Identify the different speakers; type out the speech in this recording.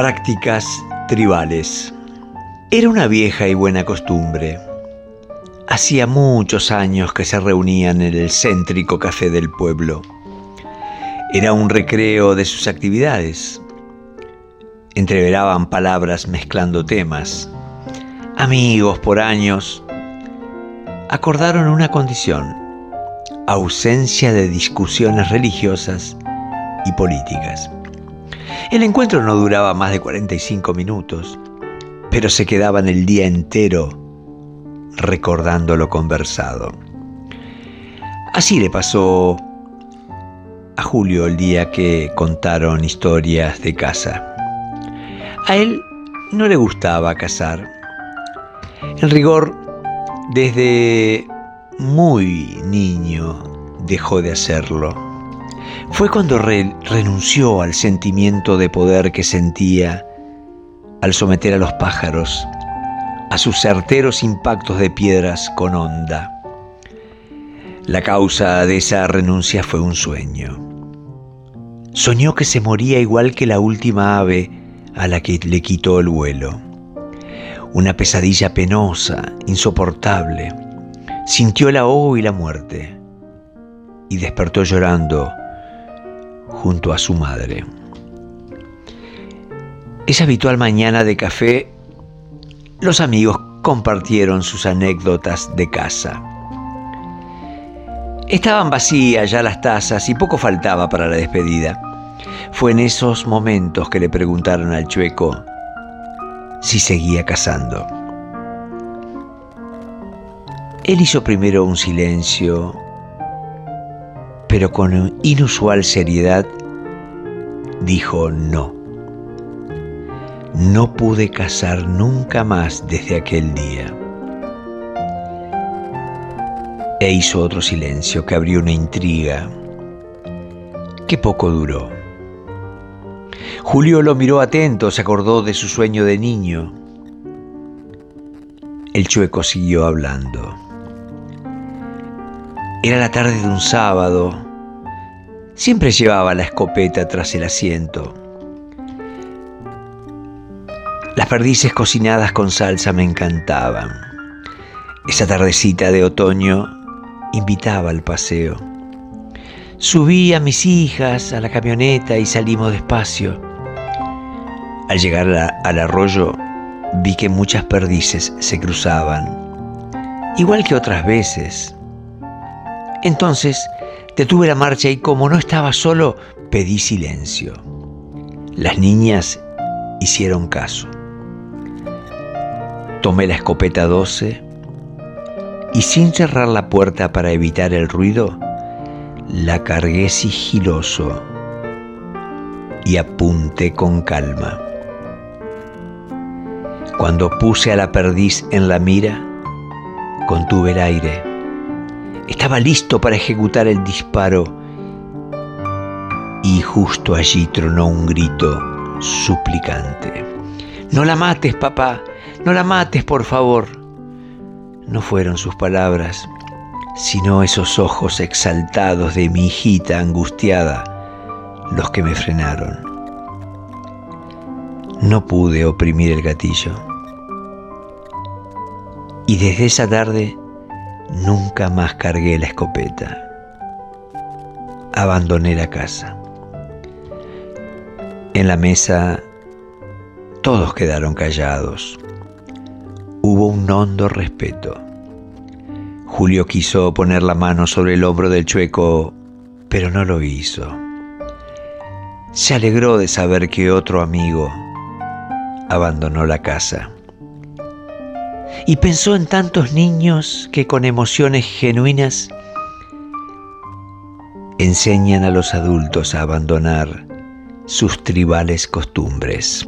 Speaker 1: Prácticas tribales. Era una vieja y buena costumbre. Hacía muchos años que se reunían en el céntrico café del pueblo. Era un recreo de sus actividades. Entreveraban palabras mezclando temas. Amigos por años, acordaron una condición, ausencia de discusiones religiosas y políticas. El encuentro no duraba más de 45 minutos, pero se quedaban el día entero recordando lo conversado. Así le pasó a Julio el día que contaron historias de casa. A él no le gustaba cazar. En rigor, desde muy niño dejó de hacerlo fue cuando renunció al sentimiento de poder que sentía al someter a los pájaros a sus certeros impactos de piedras con onda. La causa de esa renuncia fue un sueño. Soñó que se moría igual que la última ave a la que le quitó el vuelo. Una pesadilla penosa, insoportable. Sintió el ahogo y la muerte. Y despertó llorando junto a su madre. Esa habitual mañana de café, los amigos compartieron sus anécdotas de casa. Estaban vacías ya las tazas y poco faltaba para la despedida. Fue en esos momentos que le preguntaron al chueco si seguía cazando. Él hizo primero un silencio pero con inusual seriedad dijo no. No pude casar nunca más desde aquel día. E hizo otro silencio que abrió una intriga que poco duró. Julio lo miró atento, se acordó de su sueño de niño. El chueco siguió hablando. Era la tarde de un sábado. Siempre llevaba la escopeta tras el asiento. Las perdices cocinadas con salsa me encantaban. Esa tardecita de otoño invitaba al paseo. Subí a mis hijas a la camioneta y salimos despacio. Al llegar al arroyo vi que muchas perdices se cruzaban, igual que otras veces. Entonces detuve la marcha y como no estaba solo, pedí silencio. Las niñas hicieron caso. Tomé la escopeta 12 y sin cerrar la puerta para evitar el ruido, la cargué sigiloso y apunté con calma. Cuando puse a la perdiz en la mira, contuve el aire estaba listo para ejecutar el disparo y justo allí tronó un grito suplicante. No la mates, papá, no la mates, por favor. No fueron sus palabras, sino esos ojos exaltados de mi hijita angustiada los que me frenaron. No pude oprimir el gatillo. Y desde esa tarde Nunca más cargué la escopeta. Abandoné la casa. En la mesa todos quedaron callados. Hubo un hondo respeto. Julio quiso poner la mano sobre el hombro del chueco, pero no lo hizo. Se alegró de saber que otro amigo abandonó la casa y pensó en tantos niños que con emociones genuinas enseñan a los adultos a abandonar sus tribales costumbres.